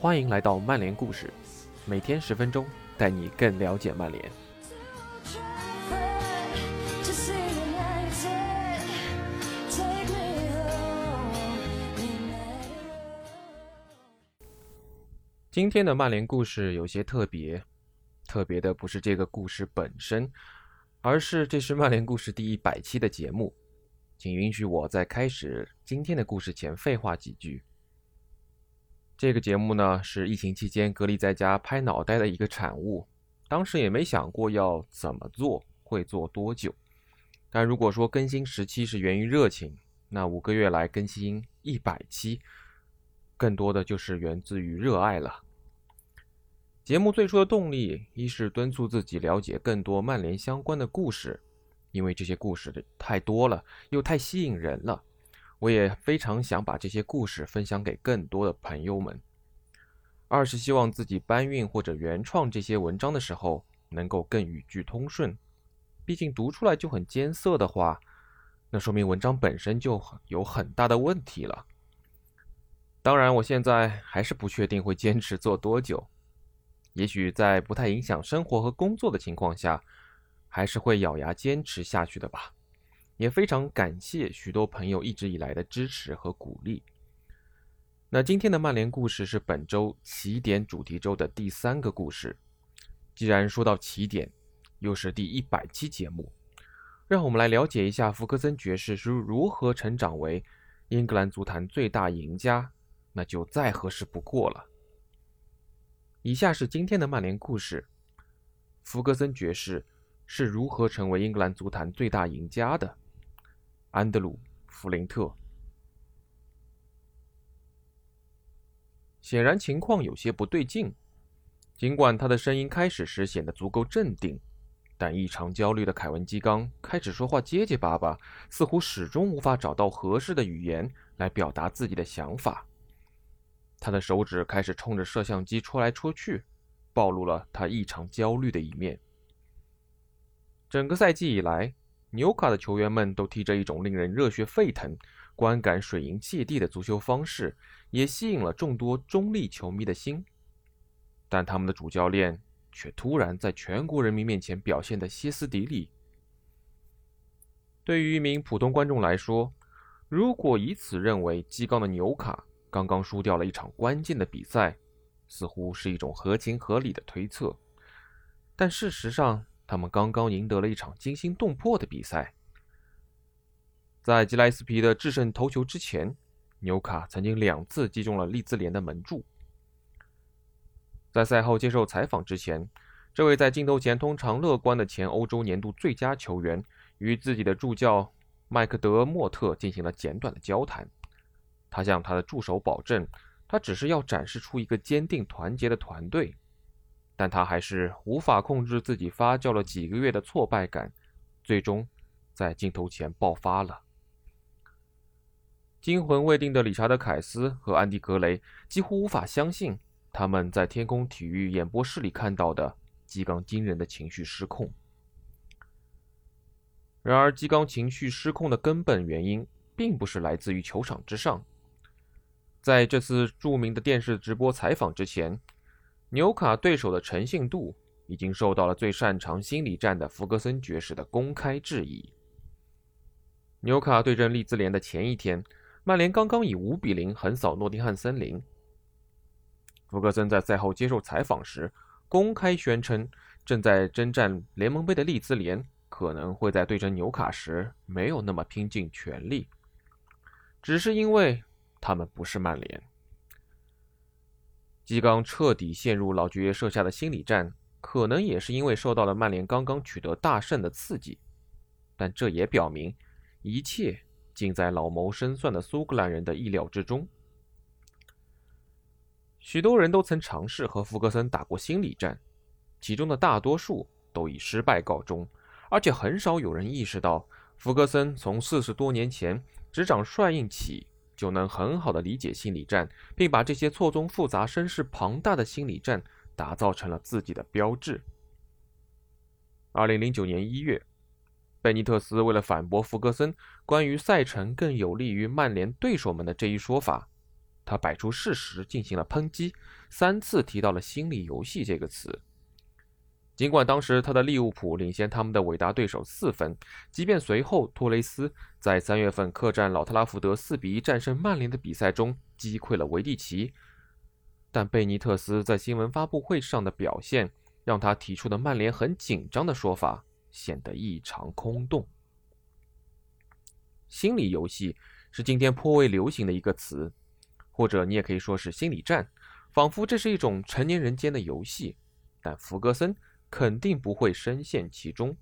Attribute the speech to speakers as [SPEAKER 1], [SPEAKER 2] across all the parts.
[SPEAKER 1] 欢迎来到曼联故事，每天十分钟，带你更了解曼联。今天的曼联故事有些特别，特别的不是这个故事本身，而是这是曼联故事第一百期的节目。请允许我在开始今天的故事前废话几句。这个节目呢是疫情期间隔离在家拍脑袋的一个产物，当时也没想过要怎么做，会做多久。但如果说更新时期是源于热情，那五个月来更新一百期，更多的就是源自于热爱了。节目最初的动力，一是敦促自己了解更多曼联相关的故事。因为这些故事的太多了，又太吸引人了，我也非常想把这些故事分享给更多的朋友们。二是希望自己搬运或者原创这些文章的时候，能够更语句通顺。毕竟读出来就很艰涩的话，那说明文章本身就有很大的问题了。当然，我现在还是不确定会坚持做多久，也许在不太影响生活和工作的情况下。还是会咬牙坚持下去的吧，也非常感谢许多朋友一直以来的支持和鼓励。那今天的曼联故事是本周起点主题周的第三个故事。既然说到起点，又是第一百期节目，让我们来了解一下福克森爵士是如何成长为英格兰足坛最大赢家，那就再合适不过了。以下是今天的曼联故事：福格森爵士。是如何成为英格兰足坛最大赢家的？安德鲁·弗林特。显然情况有些不对劲。尽管他的声音开始时显得足够镇定，但异常焦虑的凯文·基刚开始说话结结巴巴，似乎始终无法找到合适的语言来表达自己的想法。他的手指开始冲着摄像机戳来戳去，暴露了他异常焦虑的一面。整个赛季以来，纽卡的球员们都踢着一种令人热血沸腾、观感水银泻地的足球方式，也吸引了众多中立球迷的心。但他们的主教练却突然在全国人民面前表现得歇斯底里。对于一名普通观众来说，如果以此认为基冈的纽卡刚刚输掉了一场关键的比赛，似乎是一种合情合理的推测。但事实上，他们刚刚赢得了一场惊心动魄的比赛。在吉莱斯皮的制胜头球之前，纽卡曾经两次击中了利兹联的门柱。在赛后接受采访之前，这位在镜头前通常乐观的前欧洲年度最佳球员与自己的助教麦克德莫特进行了简短的交谈。他向他的助手保证，他只是要展示出一个坚定团结的团队。但他还是无法控制自己发酵了几个月的挫败感，最终在镜头前爆发了。惊魂未定的理查德·凯斯和安迪·格雷几乎无法相信他们在天空体育演播室里看到的基冈惊人的情绪失控。然而，基冈情绪失控的根本原因并不是来自于球场之上。在这次著名的电视直播采访之前。纽卡对手的诚信度已经受到了最擅长心理战的福格森爵士的公开质疑。纽卡对阵利兹联的前一天，曼联刚刚以五比零横扫诺丁汉森林。福格森在赛后接受采访时公开宣称，正在征战联盟杯的利兹联可能会在对阵纽卡时没有那么拼尽全力，只是因为他们不是曼联。基冈彻底陷入老爵爷设下的心理战，可能也是因为受到了曼联刚刚取得大胜的刺激，但这也表明一切尽在老谋深算的苏格兰人的意料之中。许多人都曾尝试和福格森打过心理战，其中的大多数都以失败告终，而且很少有人意识到福格森从四十多年前执掌帅印起。就能很好的理解心理战，并把这些错综复杂、声势庞大的心理战打造成了自己的标志。二零零九年一月，贝尼特斯为了反驳福格森关于赛程更有利于曼联对手们的这一说法，他摆出事实进行了抨击，三次提到了“心理游戏”这个词。尽管当时他的利物浦领先他们的伟大对手四分，即便随后托雷斯在三月份客战老特拉福德四比一战胜曼联的比赛中击溃了维蒂奇，但贝尼特斯在新闻发布会上的表现，让他提出的曼联很紧张的说法显得异常空洞。心理游戏是今天颇为流行的一个词，或者你也可以说是心理战，仿佛这是一种成年人间的游戏，但弗格森。肯定不会深陷其中。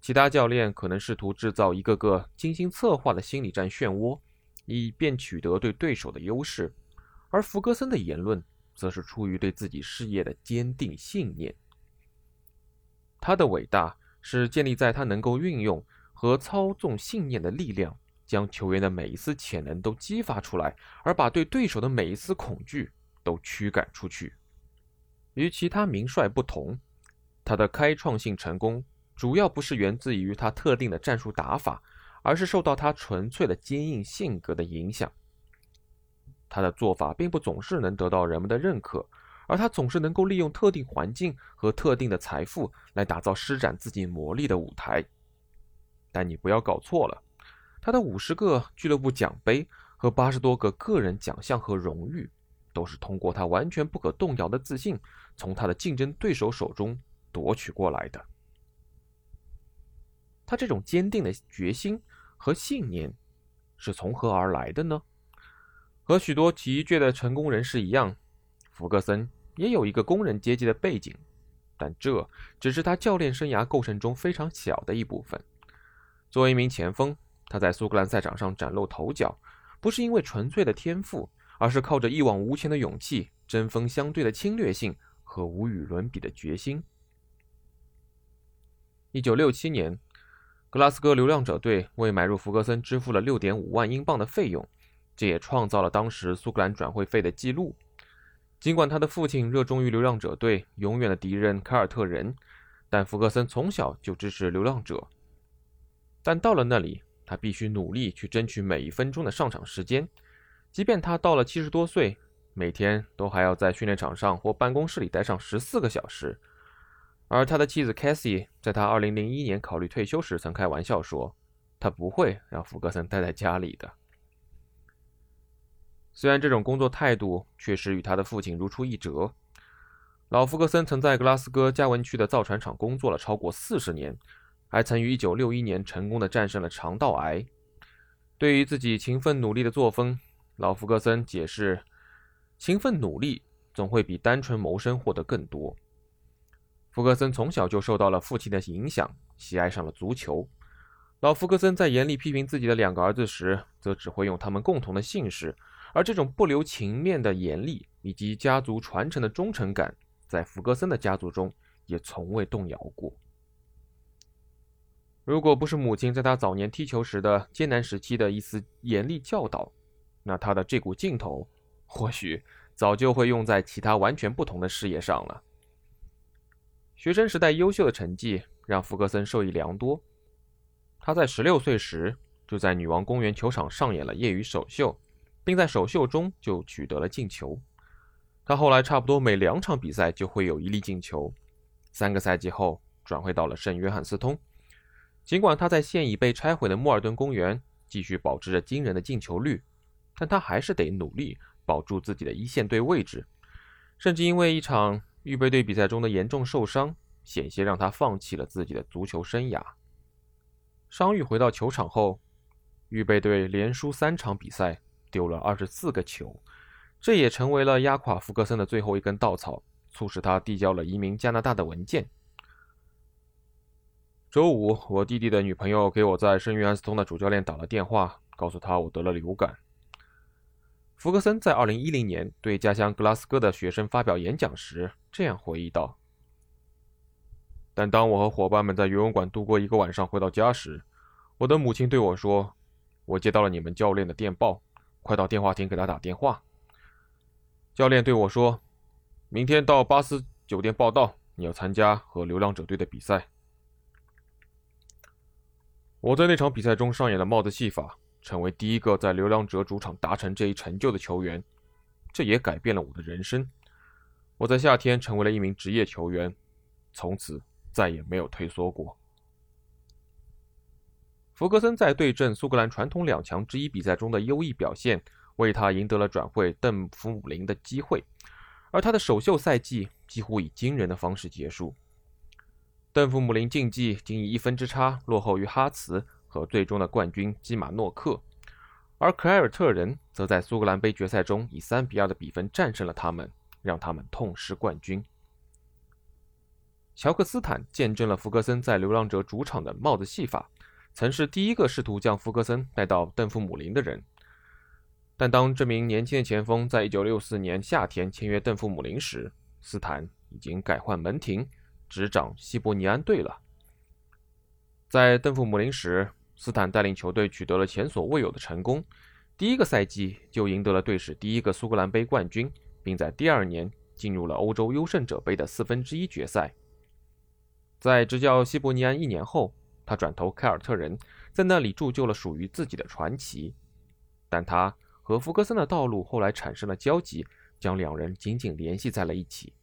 [SPEAKER 1] 其他教练可能试图制造一个个精心策划的心理战漩涡，以便取得对对手的优势，而弗格森的言论则是出于对自己事业的坚定信念。他的伟大是建立在他能够运用和操纵信念的力量，将球员的每一丝潜能都激发出来，而把对对手的每一丝恐惧都驱赶出去。与其他名帅不同，他的开创性成功主要不是源自于他特定的战术打法，而是受到他纯粹的坚硬性格的影响。他的做法并不总是能得到人们的认可，而他总是能够利用特定环境和特定的财富来打造施展自己魔力的舞台。但你不要搞错了，他的五十个俱乐部奖杯和八十多个个人奖项和荣誉。都是通过他完全不可动摇的自信，从他的竞争对手手中夺取过来的。他这种坚定的决心和信念是从何而来的呢？和许多奇倔的成功人士一样，福格森也有一个工人阶级的背景，但这只是他教练生涯构成中非常小的一部分。作为一名前锋，他在苏格兰赛场上崭露头角，不是因为纯粹的天赋。而是靠着一往无前的勇气、针锋相对的侵略性和无与伦比的决心。一九六七年，格拉斯哥流浪者队为买入弗格森支付了六点五万英镑的费用，这也创造了当时苏格兰转会费的记录。尽管他的父亲热衷于流浪者队永远的敌人凯尔特人，但弗格森从小就支持流浪者。但到了那里，他必须努力去争取每一分钟的上场时间。即便他到了七十多岁，每天都还要在训练场上或办公室里待上十四个小时。而他的妻子 Cassie 在他二零零一年考虑退休时，曾开玩笑说：“他不会让福格森待在家里的。”虽然这种工作态度确实与他的父亲如出一辙，老福格森曾在格拉斯哥加文区的造船厂工作了超过四十年，还曾于一九六一年成功的战胜了肠道癌。对于自己勤奋努力的作风，老福格森解释：“勤奋努力总会比单纯谋生获得更多。”福格森从小就受到了父亲的影响，喜爱上了足球。老福格森在严厉批评自己的两个儿子时，则只会用他们共同的姓氏，而这种不留情面的严厉以及家族传承的忠诚感，在福格森的家族中也从未动摇过。如果不是母亲在他早年踢球时的艰难时期的一丝严厉教导，那他的这股劲头，或许早就会用在其他完全不同的事业上了。学生时代优秀的成绩让福格森受益良多。他在十六岁时就在女王公园球场上演了业余首秀，并在首秀中就取得了进球。他后来差不多每两场比赛就会有一粒进球。三个赛季后转会到了圣约翰斯通。尽管他在现已被拆毁的莫尔顿公园继续保持着惊人的进球率。但他还是得努力保住自己的一线队位置，甚至因为一场预备队比赛中的严重受伤，险些让他放弃了自己的足球生涯。伤愈回到球场后，预备队连输三场比赛，丢了二十四个球，这也成为了压垮福格森的最后一根稻草，促使他递交了移民加拿大的文件。周五，我弟弟的女朋友给我在圣约翰斯通的主教练打了电话，告诉他我得了流感。福格森在2010年对家乡格拉斯哥的学生发表演讲时这样回忆道：“但当我和伙伴们在游泳馆度过一个晚上回到家时，我的母亲对我说：‘我接到了你们教练的电报，快到电话亭给他打电话。’教练对我说：‘明天到巴斯酒店报道，你要参加和流浪者队的比赛。’我在那场比赛中上演了帽子戏法。”成为第一个在流浪者主场达成这一成就的球员。这也改变了我的人生。我在夏天成为了一名职业球员，从此再也没有退缩过。福格森在对阵苏格兰传统两强之一比赛中的优异表现，为他赢得了转会邓弗姆林的机会，而他的首秀赛季几乎以惊人的方式结束。邓弗姆林竞技仅以一分之差落后于哈茨和最终的冠军基马诺克，而凯尔特人则在苏格兰杯决赛中以三比二的比分战胜了他们，让他们痛失冠军。乔克斯坦见证了福格森在流浪者主场的帽子戏法。曾是第一个试图将福格森带到邓弗姆林的人，但当这名年轻的前锋在1964年夏天签约邓弗姆林时，斯坦已经改换门庭，执掌西伯尼安队了。在邓弗姆林时，斯坦带领球队取得了前所未有的成功，第一个赛季就赢得了队史第一个苏格兰杯冠军，并在第二年进入了欧洲优胜者杯的四分之一决赛。在执教西伯尼安一年后。他转投凯尔特人，在那里铸就了属于自己的传奇。但他和福格森的道路后来产生了交集，将两人紧紧联系在了一起。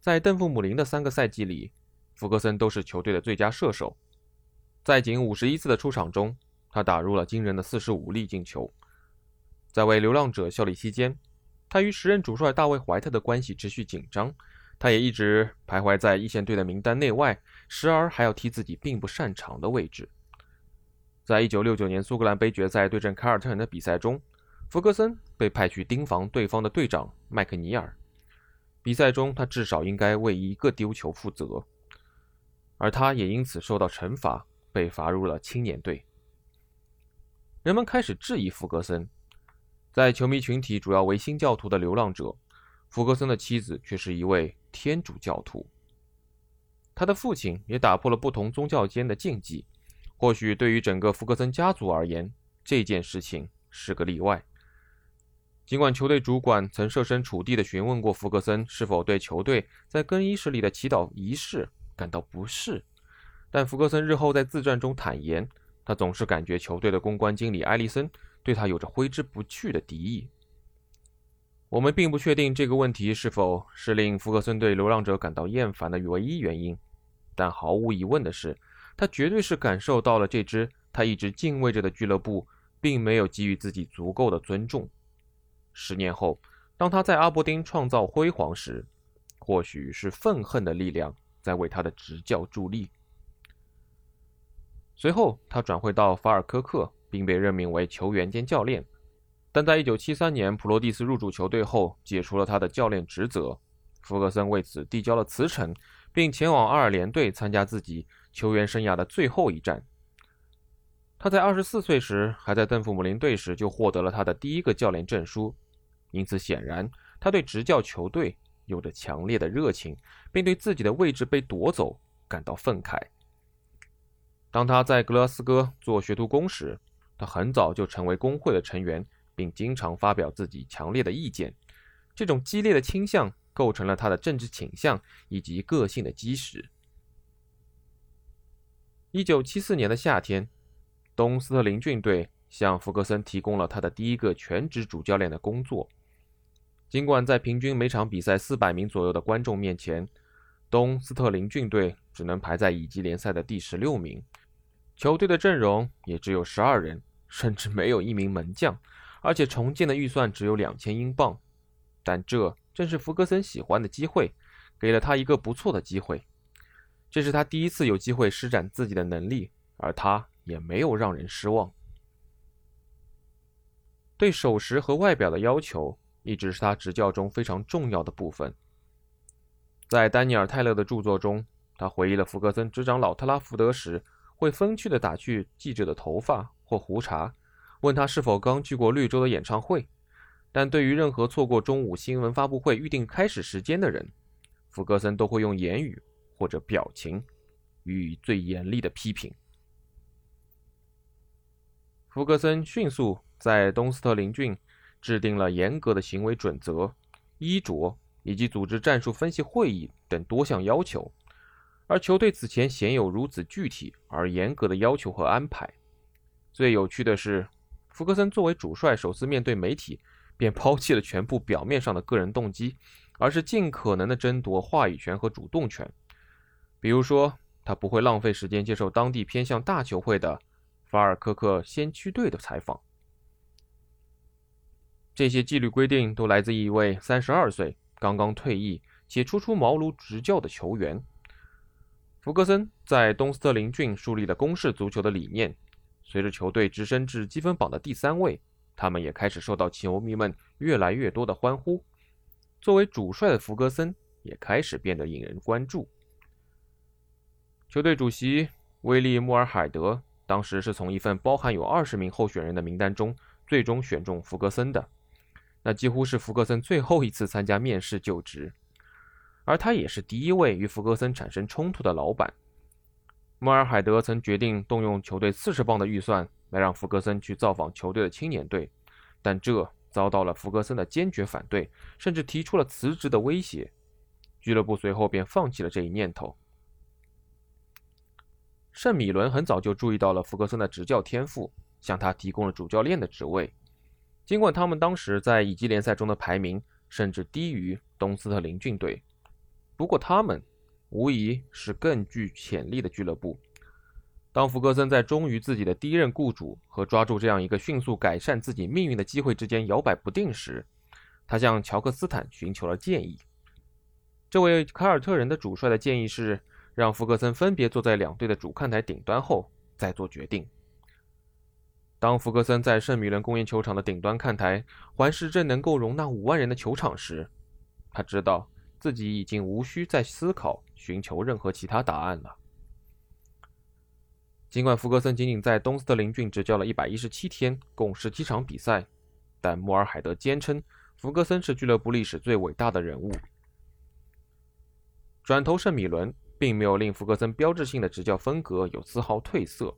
[SPEAKER 1] 在邓弗姆林的三个赛季里，福格森都是球队的最佳射手。在仅五十一次的出场中，他打入了惊人的四十五粒进球。在为流浪者效力期间，他与时任主帅大卫·怀特的关系持续紧张。他也一直徘徊在一线队的名单内外，时而还要踢自己并不擅长的位置。在一九六九年苏格兰杯决赛对阵凯尔特人的比赛中，弗格森被派去盯防对方的队长麦克尼尔。比赛中，他至少应该为一个丢球负责，而他也因此受到惩罚，被罚入了青年队。人们开始质疑弗格森，在球迷群体主要为新教徒的流浪者，弗格森的妻子却是一位。天主教徒，他的父亲也打破了不同宗教间的禁忌。或许对于整个福格森家族而言，这件事情是个例外。尽管球队主管曾设身处地地询问过福格森是否对球队在更衣室里的祈祷仪式感到不适，但福格森日后在自传中坦言，他总是感觉球队的公关经理埃利森对他有着挥之不去的敌意。我们并不确定这个问题是否是令福格森对流浪者感到厌烦的唯一原因，但毫无疑问的是，他绝对是感受到了这支他一直敬畏着的俱乐部并没有给予自己足够的尊重。十年后，当他在阿伯丁创造辉煌时，或许是愤恨的力量在为他的执教助力。随后，他转会到法尔科克，并被任命为球员兼教练。但在1973年普罗蒂斯入主球队后，解除了他的教练职责。福格森为此递交了辞呈，并前往阿尔联队参加自己球员生涯的最后一战。他在24岁时，还在邓弗姆林队时就获得了他的第一个教练证书，因此显然他对执教球队有着强烈的热情，并对自己的位置被夺走感到愤慨。当他在格拉斯哥做学徒工时，他很早就成为工会的成员。并经常发表自己强烈的意见，这种激烈的倾向构成了他的政治倾向以及个性的基石。一九七四年的夏天，东斯特林郡队向福格森提供了他的第一个全职主教练的工作。尽管在平均每场比赛四百名左右的观众面前，东斯特林郡队只能排在乙级联赛的第十六名，球队的阵容也只有十二人，甚至没有一名门将。而且重建的预算只有两千英镑，但这正是福格森喜欢的机会，给了他一个不错的机会。这是他第一次有机会施展自己的能力，而他也没有让人失望。对守时和外表的要求一直是他执教中非常重要的部分。在丹尼尔·泰勒的著作中，他回忆了福格森执掌老特拉福德时会风趣地打去记者的头发或胡茬。问他是否刚去过绿洲的演唱会，但对于任何错过中午新闻发布会预定开始时间的人，福格森都会用言语或者表情予以最严厉的批评。福格森迅速在东斯特林郡制定了严格的行为准则、衣着以及组织战术分析会议等多项要求，而球队此前鲜有如此具体而严格的要求和安排。最有趣的是，福格森作为主帅，首次面对媒体，便抛弃了全部表面上的个人动机，而是尽可能的争夺话语权和主动权。比如说，他不会浪费时间接受当地偏向大球会的法尔科克先驱队的采访。这些纪律规定都来自一位三十二岁、刚刚退役且初出茅庐执教的球员。福格森在东斯特林郡树立了攻势足球的理念。随着球队直升至积分榜的第三位，他们也开始受到球迷们越来越多的欢呼。作为主帅的福格森也开始变得引人关注。球队主席威利·穆尔海德当时是从一份包含有二十名候选人的名单中最终选中福格森的，那几乎是福格森最后一次参加面试就职。而他也是第一位与福格森产生冲突的老板。穆尔海德曾决定动用球队四十磅的预算来让福格森去造访球队的青年队，但这遭到了福格森的坚决反对，甚至提出了辞职的威胁。俱乐部随后便放弃了这一念头。圣米伦很早就注意到了福格森的执教天赋，向他提供了主教练的职位。尽管他们当时在乙级联赛中的排名甚至低于东斯特林郡队。不过，他们无疑是更具潜力的俱乐部。当福格森在忠于自己的第一任雇主和抓住这样一个迅速改善自己命运的机会之间摇摆不定时，他向乔克斯坦寻求了建议。这位凯尔特人的主帅的建议是让福格森分别坐在两队的主看台顶端后再做决定。当福格森在圣米伦公园球场的顶端看台环视这能够容纳五万人的球场时，他知道。自己已经无需再思考、寻求任何其他答案了。尽管福格森仅仅在东斯特林郡执教了一百一十七天，共十七场比赛，但穆尔海德坚称福格森是俱乐部历史最伟大的人物。转投圣米伦，并没有令福格森标志性的执教风格有丝毫褪色。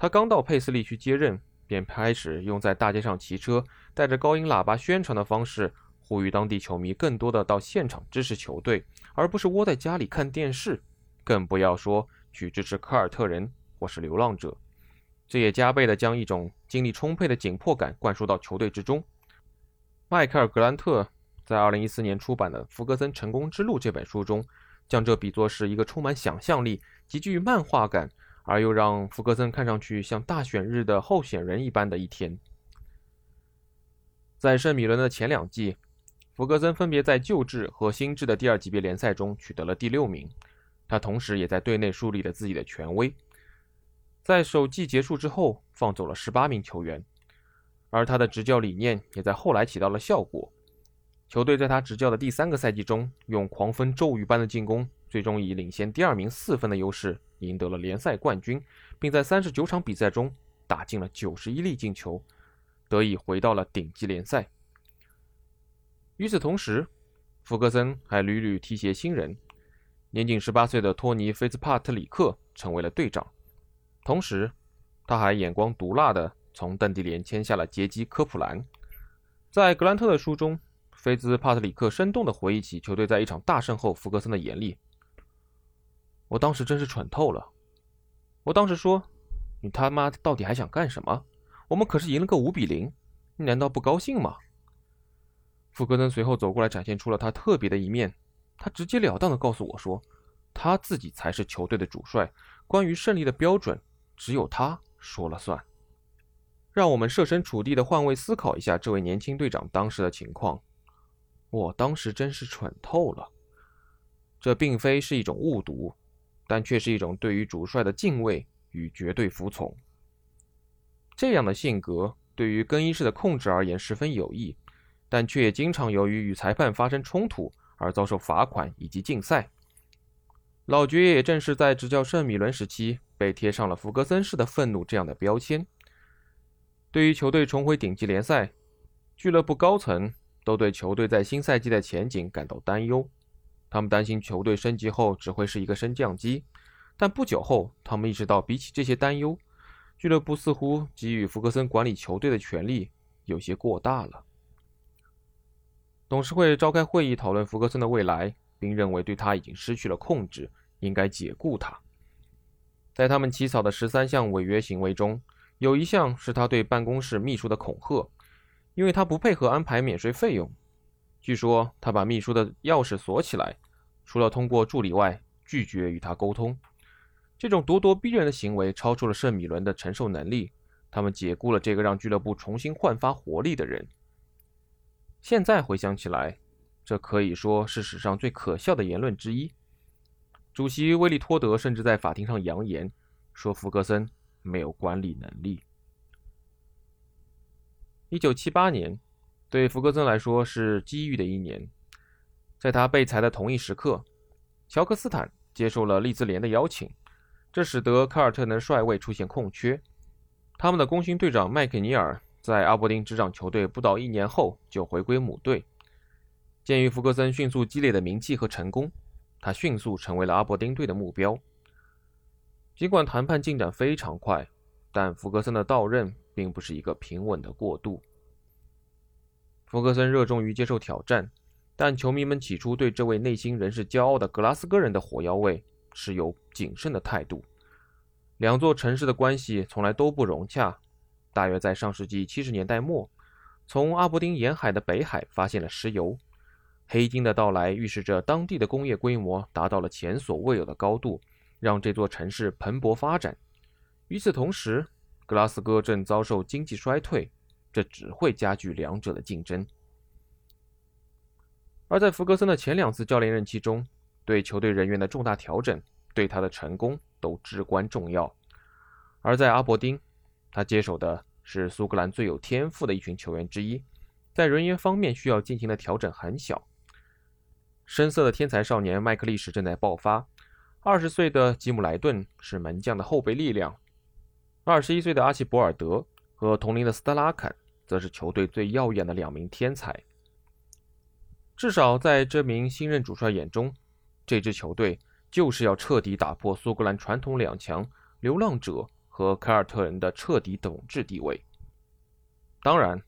[SPEAKER 1] 他刚到佩斯利去接任，便开始用在大街上骑车、带着高音喇叭宣传的方式。呼吁当地球迷更多的到现场支持球队，而不是窝在家里看电视，更不要说去支持凯尔特人或是流浪者。这也加倍的将一种精力充沛的紧迫感灌输到球队之中。迈克尔·格兰特在2014年出版的《福格森成功之路》这本书中，将这比作是一个充满想象力、极具漫画感，而又让福格森看上去像大选日的候选人一般的一天。在圣米伦的前两季。福格森分别在旧制和新制的第二级别联赛中取得了第六名，他同时也在队内树立了自己的权威。在首季结束之后，放走了十八名球员，而他的执教理念也在后来起到了效果。球队在他执教的第三个赛季中，用狂风骤雨般的进攻，最终以领先第二名四分的优势赢得了联赛冠军，并在三十九场比赛中打进了九十一粒进球，得以回到了顶级联赛。与此同时，福格森还屡屡提携新人。年仅十八岁的托尼·菲兹帕特里克成为了队长。同时，他还眼光毒辣的从邓迪联签下了杰基·科普兰。在格兰特的书中，菲兹帕特里克生动地回忆起球队在一场大胜后福格森的严厉：“我当时真是蠢透了。我当时说，你他妈到底还想干什么？我们可是赢了个五比零，你难道不高兴吗？”福格森随后走过来，展现出了他特别的一面。他直截了当地告诉我说：“他自己才是球队的主帅，关于胜利的标准，只有他说了算。”让我们设身处地地换位思考一下这位年轻队长当时的情况。我当时真是蠢透了。这并非是一种误读，但却是一种对于主帅的敬畏与绝对服从。这样的性格对于更衣室的控制而言十分有益。但却也经常由于与裁判发生冲突而遭受罚款以及禁赛。老爵爷也正是在执教圣米伦时期被贴上了福格森式的愤怒这样的标签。对于球队重回顶级联赛，俱乐部高层都对球队在新赛季的前景感到担忧。他们担心球队升级后只会是一个升降机。但不久后，他们意识到，比起这些担忧，俱乐部似乎给予福格森管理球队的权利有些过大了。董事会召开会议讨论福格森的未来，并认为对他已经失去了控制，应该解雇他。在他们起草的十三项违约行为中，有一项是他对办公室秘书的恐吓，因为他不配合安排免税费用。据说他把秘书的钥匙锁起来，除了通过助理外，拒绝与他沟通。这种咄咄逼人的行为超出了圣米伦的承受能力。他们解雇了这个让俱乐部重新焕发活力的人。现在回想起来，这可以说是史上最可笑的言论之一。主席威利托德甚至在法庭上扬言说：“福格森没有管理能力。”一九七八年对福格森来说是机遇的一年，在他被裁的同一时刻，乔克斯坦接受了利兹联的邀请，这使得凯尔特人帅位出现空缺。他们的功勋队长麦克尼尔在阿伯丁执掌球队不到一年后就回归母队。鉴于福格森迅速积累的名气和成功。他迅速成为了阿伯丁队的目标。尽管谈判进展非常快，但福格森的到任并不是一个平稳的过渡。福格森热衷于接受挑战，但球迷们起初对这位内心仍是骄傲的格拉斯哥人的火药味持有谨慎的态度。两座城市的关系从来都不融洽。大约在上世纪七十年代末，从阿伯丁沿海的北海发现了石油。黑金的到来预示着当地的工业规模达到了前所未有的高度，让这座城市蓬勃发展。与此同时，格拉斯哥正遭受经济衰退，这只会加剧两者的竞争。而在福格森的前两次教练任期中，对球队人员的重大调整对他的成功都至关重要。而在阿伯丁，他接手的是苏格兰最有天赋的一群球员之一，在人员方面需要进行的调整很小。深色的天才少年麦克利什正在爆发。二十岁的吉姆莱顿是门将的后备力量。二十一岁的阿奇博尔德和同龄的斯特拉肯则是球队最耀眼的两名天才。至少在这名新任主帅眼中，这支球队就是要彻底打破苏格兰传统两强——流浪者和凯尔特人的彻底统治地位。当然，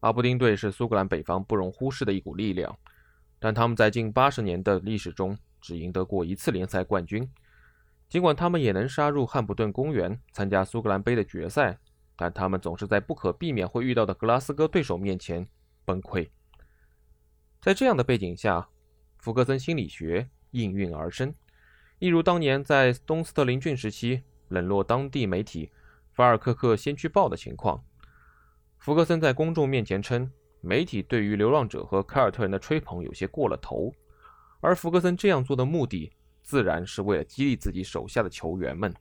[SPEAKER 1] 阿布丁队是苏格兰北方不容忽视的一股力量。但他们在近八十年的历史中只赢得过一次联赛冠军。尽管他们也能杀入汉普顿公园参加苏格兰杯的决赛，但他们总是在不可避免会遇到的格拉斯哥对手面前崩溃。在这样的背景下，福格森心理学应运而生，一如当年在东斯特林郡时期冷落当地媒体《法尔科克先驱报》的情况。福格森在公众面前称。媒体对于流浪者和凯尔特人的吹捧有些过了头，而福格森这样做的目的，自然是为了激励自己手下的球员们。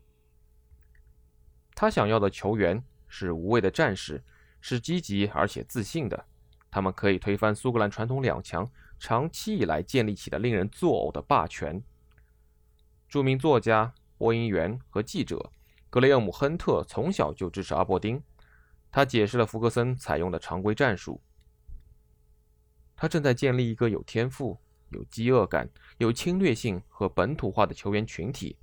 [SPEAKER 1] 他想要的球员是无畏的战士，是积极而且自信的，他们可以推翻苏格兰传统两强长期以来建立起的令人作呕的霸权。著名作家、播音员和记者格雷厄姆·亨特从小就支持阿伯丁，他解释了福格森采用的常规战术。他正在建立一个有天赋、有饥饿感、有侵略性和本土化的球员群体。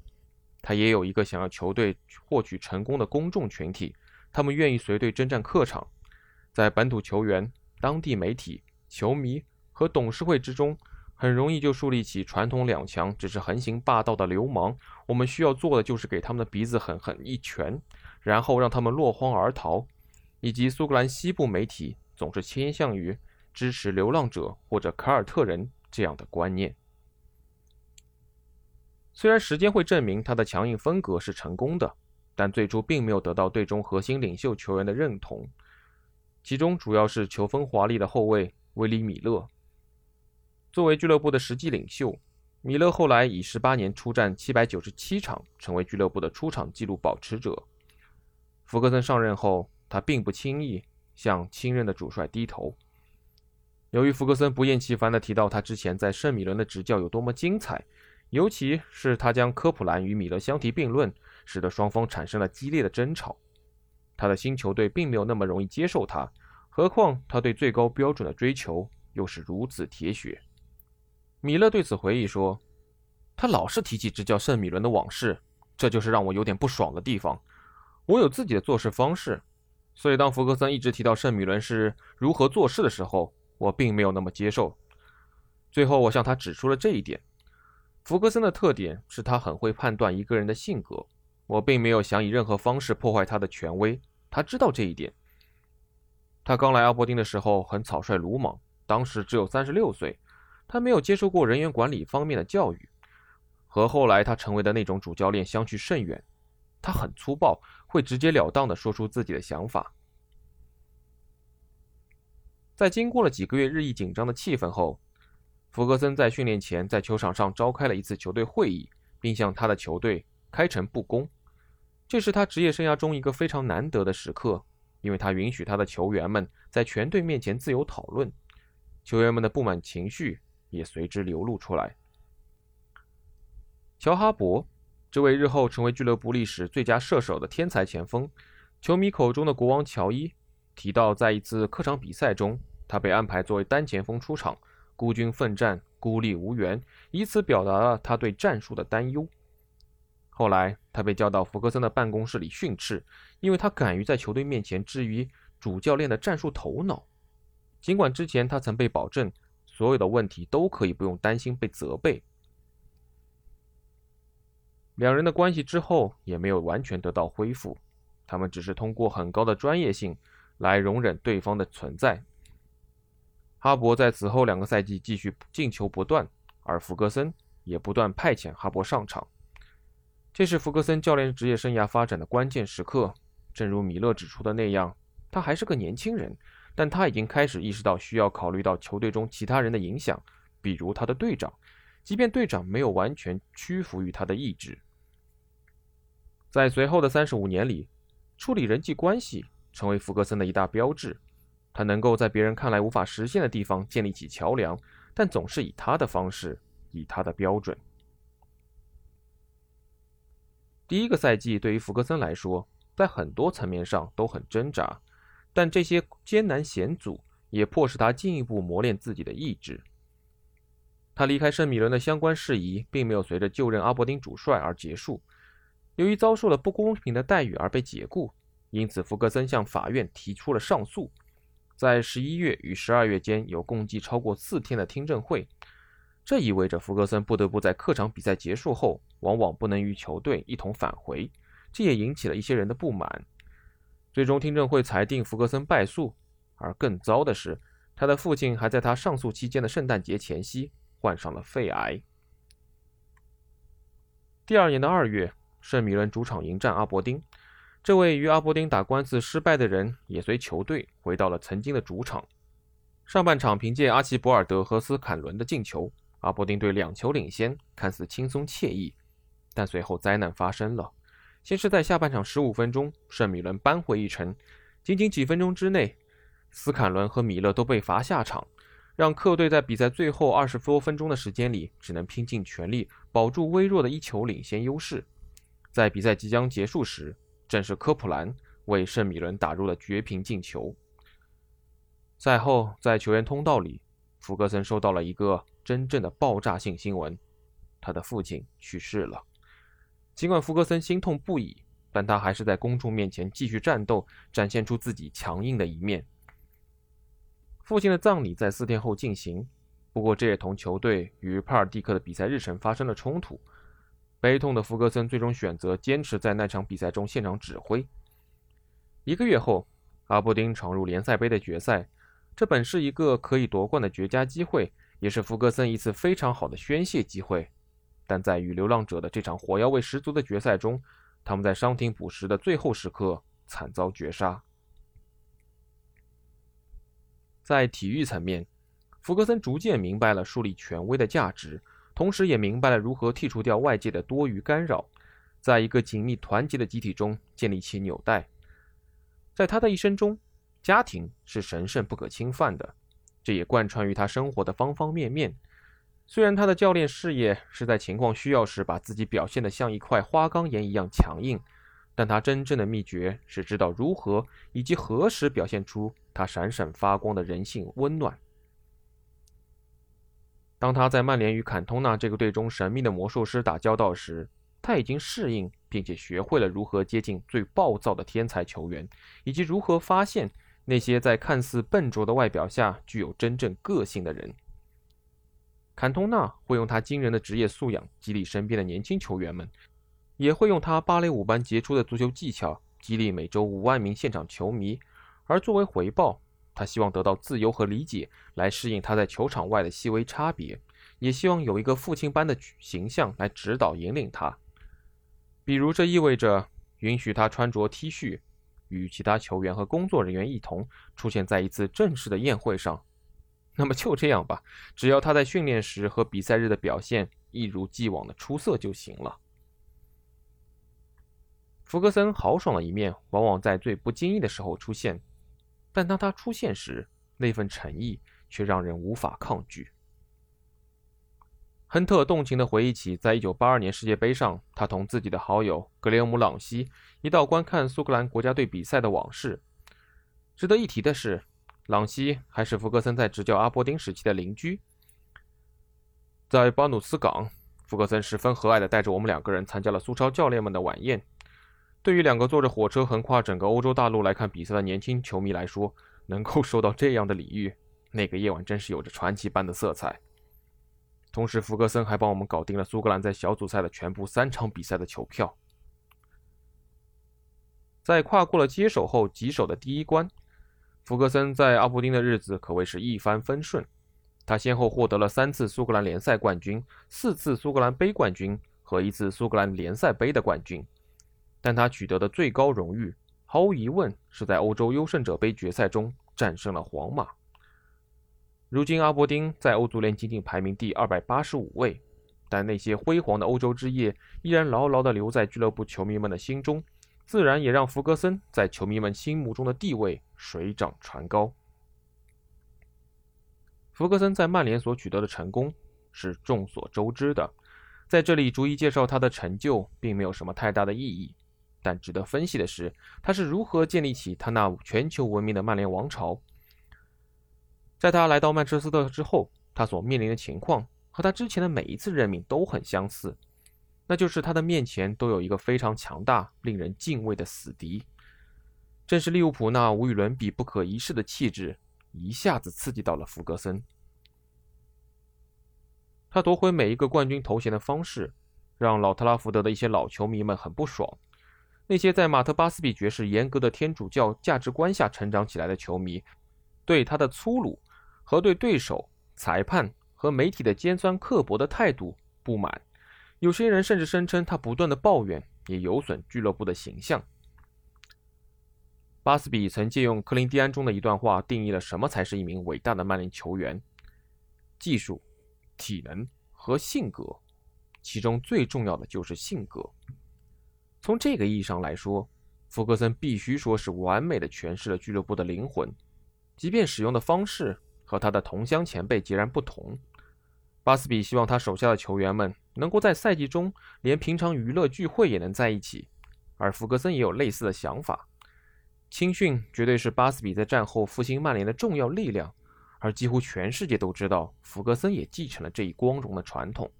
[SPEAKER 1] 他也有一个想要球队获取成功的公众群体，他们愿意随队征战客场。在本土球员、当地媒体、球迷和董事会之中，很容易就树立起传统两强只是横行霸道的流氓。我们需要做的就是给他们的鼻子狠狠一拳，然后让他们落荒而逃。以及苏格兰西部媒体总是倾向于。支持流浪者或者凯尔特人这样的观念。虽然时间会证明他的强硬风格是成功的，但最初并没有得到队中核心领袖球员的认同，其中主要是球风华丽的后卫威利·米勒。作为俱乐部的实际领袖，米勒后来以十八年出战七百九十七场，成为俱乐部的出场纪录保持者。福格森上任后，他并不轻易向新任的主帅低头。由于福格森不厌其烦地提到他之前在圣米伦的执教有多么精彩，尤其是他将科普兰与米勒相提并论，使得双方产生了激烈的争吵。他的新球队并没有那么容易接受他，何况他对最高标准的追求又是如此铁血。米勒对此回忆说：“他老是提起执教圣米伦的往事，这就是让我有点不爽的地方。我有自己的做事方式，所以当福格森一直提到圣米伦是如何做事的时候，我并没有那么接受。最后，我向他指出了这一点。福格森的特点是他很会判断一个人的性格。我并没有想以任何方式破坏他的权威，他知道这一点。他刚来阿伯丁的时候很草率鲁莽，当时只有三十六岁，他没有接受过人员管理方面的教育，和后来他成为的那种主教练相去甚远。他很粗暴，会直截了当地说出自己的想法。在经过了几个月日益紧张的气氛后，福格森在训练前在球场上召开了一次球队会议，并向他的球队开诚布公。这是他职业生涯中一个非常难得的时刻，因为他允许他的球员们在全队面前自由讨论，球员们的不满情绪也随之流露出来。乔哈勃，这位日后成为俱乐部历史最佳射手的天才前锋，球迷口中的国王乔伊，提到在一次客场比赛中，他被安排作为单前锋出场，孤军奋战，孤立无援，以此表达了他对战术的担忧。后来，他被叫到福格森的办公室里训斥，因为他敢于在球队面前质疑主教练的战术头脑。尽管之前他曾被保证，所有的问题都可以不用担心被责备。两人的关系之后也没有完全得到恢复，他们只是通过很高的专业性来容忍对方的存在。哈伯在此后两个赛季继续进球不断，而福格森也不断派遣哈勃上场。这是福格森教练职业生涯发展的关键时刻。正如米勒指出的那样，他还是个年轻人，但他已经开始意识到需要考虑到球队中其他人的影响，比如他的队长，即便队长没有完全屈服于他的意志。在随后的三十五年里，处理人际关系成为福格森的一大标志。他能够在别人看来无法实现的地方建立起桥梁，但总是以他的方式，以他的标准。第一个赛季对于福格森来说，在很多层面上都很挣扎，但这些艰难险阻也迫使他进一步磨练自己的意志。他离开圣米伦的相关事宜并没有随着就任阿伯丁主帅而结束，由于遭受了不公平的待遇而被解雇，因此福格森向法院提出了上诉。在十一月与十二月间有共计超过四天的听证会。这意味着福格森不得不在客场比赛结束后，往往不能与球队一同返回，这也引起了一些人的不满。最终，听证会裁定福格森败诉。而更糟的是，他的父亲还在他上诉期间的圣诞节前夕患上了肺癌。第二年的二月，圣米伦主场迎战阿伯丁，这位与阿伯丁打官司失败的人也随球队回到了曾经的主场。上半场凭借阿奇博尔德和斯坎伦的进球。阿伯丁队两球领先，看似轻松惬意，但随后灾难发生了。先是在下半场十五分钟，圣米伦扳回一城，仅仅几分钟之内，斯坎伦和米勒都被罚下场，让客队在比赛最后二十多分钟的时间里，只能拼尽全力保住微弱的一球领先优势。在比赛即将结束时，正是科普兰为圣米伦打入了绝平进球。赛后，在球员通道里，福格森收到了一个。真正的爆炸性新闻，他的父亲去世了。尽管福格森心痛不已，但他还是在公众面前继续战斗，展现出自己强硬的一面。父亲的葬礼在四天后进行，不过这也同球队与帕尔蒂克的比赛日程发生了冲突。悲痛的福格森最终选择坚持在那场比赛中现场指挥。一个月后，阿伯丁闯入联赛杯的决赛，这本是一个可以夺冠的绝佳机会。也是福格森一次非常好的宣泄机会，但在与流浪者的这场火药味十足的决赛中，他们在伤停补时的最后时刻惨遭绝杀。在体育层面，福格森逐渐明白了树立权威的价值，同时也明白了如何剔除掉外界的多余干扰，在一个紧密团结的集体中建立起纽带。在他的一生中，家庭是神圣不可侵犯的。这也贯穿于他生活的方方面面。虽然他的教练事业是在情况需要时把自己表现得像一块花岗岩一样强硬，但他真正的秘诀是知道如何以及何时表现出他闪闪发光的人性温暖。当他在曼联与坎通纳这个队中神秘的魔术师打交道时，他已经适应并且学会了如何接近最暴躁的天才球员，以及如何发现。那些在看似笨拙的外表下具有真正个性的人。坎通纳会用他惊人的职业素养激励身边的年轻球员们，也会用他芭蕾舞般杰出的足球技巧激励每周五万名现场球迷。而作为回报，他希望得到自由和理解，来适应他在球场外的细微差别，也希望有一个父亲般的形象来指导引领他。比如，这意味着允许他穿着 T 恤，与其他球员和工作人员一同出现在一次正式的宴会上。那么就这样吧，只要他在训练时和比赛日的表现一如既往的出色就行了。福格森豪爽的一面往往在最不经意的时候出现。但当他出现时，那份诚意却让人无法抗拒。亨特动情地回忆起，在1982年世界杯上，他同自己的好友格雷厄姆·朗西一道观看苏格兰国家队比赛的往事。值得一提的是，朗西还是弗格森在执教阿伯丁时期的邻居。在巴努斯港，弗格森十分和蔼地带着我们两个人参加了苏超教练们的晚宴。对于两个坐着火车横跨整个欧洲大陆来看比赛的年轻球迷来说，能够受到这样的礼遇，那个夜晚真是有着传奇般的色彩。同时，弗格森还帮我们搞定了苏格兰在小组赛的全部三场比赛的球票。在跨过了接手后棘手的第一关，福格森在阿伯丁的日子可谓是一帆风顺。他先后获得了三次苏格兰联赛冠军、四次苏格兰杯冠军和一次苏格兰联赛杯的冠军。但他取得的最高荣誉，毫无疑问是在欧洲优胜者杯决赛中战胜了皇马。如今，阿伯丁在欧足联仅仅排名第二百八十五位，但那些辉煌的欧洲之夜依然牢牢地留在俱乐部球迷们的心中，自然也让弗格森在球迷们心目中的地位水涨船高。弗格森在曼联所取得的成功是众所周知的，在这里逐一介绍他的成就，并没有什么太大的意义。但值得分析的是，他是如何建立起他那全球闻名的曼联王朝。在他来到曼彻斯特之后，他所面临的情况和他之前的每一次任命都很相似，那就是他的面前都有一个非常强大、令人敬畏的死敌。正是利物浦那无与伦比、不可一世的气质，一下子刺激到了福格森。他夺回每一个冠军头衔的方式，让老特拉福德的一些老球迷们很不爽。那些在马特·巴斯比爵士严格的天主教价值观下成长起来的球迷，对他的粗鲁和对对手、裁判和媒体的尖酸刻薄的态度不满。有些人甚至声称他不断的抱怨也有损俱乐部的形象。巴斯比曾借用克林蒂安中的一段话，定义了什么才是一名伟大的曼联球员：技术、体能和性格，其中最重要的就是性格。从这个意义上来说，福格森必须说是完美的诠释了俱乐部的灵魂，即便使用的方式和他的同乡前辈截然不同。巴斯比希望他手下的球员们能够在赛季中连平常娱乐聚会也能在一起，而福格森也有类似的想法。青训绝对是巴斯比在战后复兴曼联的重要力量，而几乎全世界都知道福格森也继承了这一光荣的传统。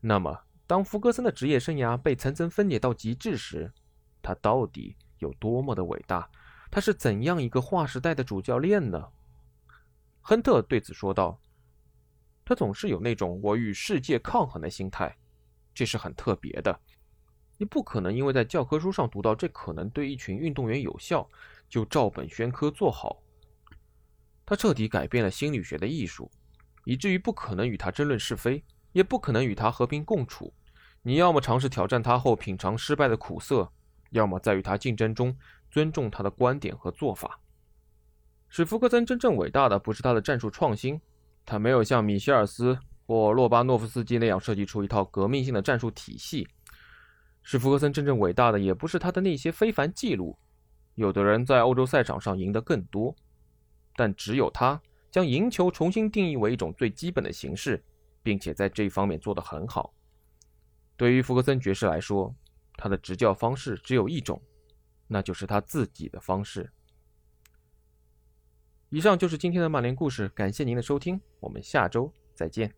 [SPEAKER 1] 那么，当福格森的职业生涯被层层分解到极致时，他到底有多么的伟大？他是怎样一个划时代的主教练呢？亨特对此说道：“他总是有那种我与世界抗衡的心态，这是很特别的。你不可能因为在教科书上读到这可能对一群运动员有效，就照本宣科做好。他彻底改变了心理学的艺术，以至于不可能与他争论是非。”也不可能与他和平共处。你要么尝试挑战他后品尝失败的苦涩，要么在与他竞争中尊重他的观点和做法。使福克森真正伟大的不是他的战术创新，他没有像米歇尔斯或洛巴诺夫斯基那样设计出一套革命性的战术体系。是福克森真正伟大的也不是他的那些非凡记录。有的人在欧洲赛场上赢得更多，但只有他将赢球重新定义为一种最基本的形式。并且在这一方面做得很好。对于福格森爵士来说，他的执教方式只有一种，那就是他自己的方式。以上就是今天的曼联故事，感谢您的收听，我们下周再见。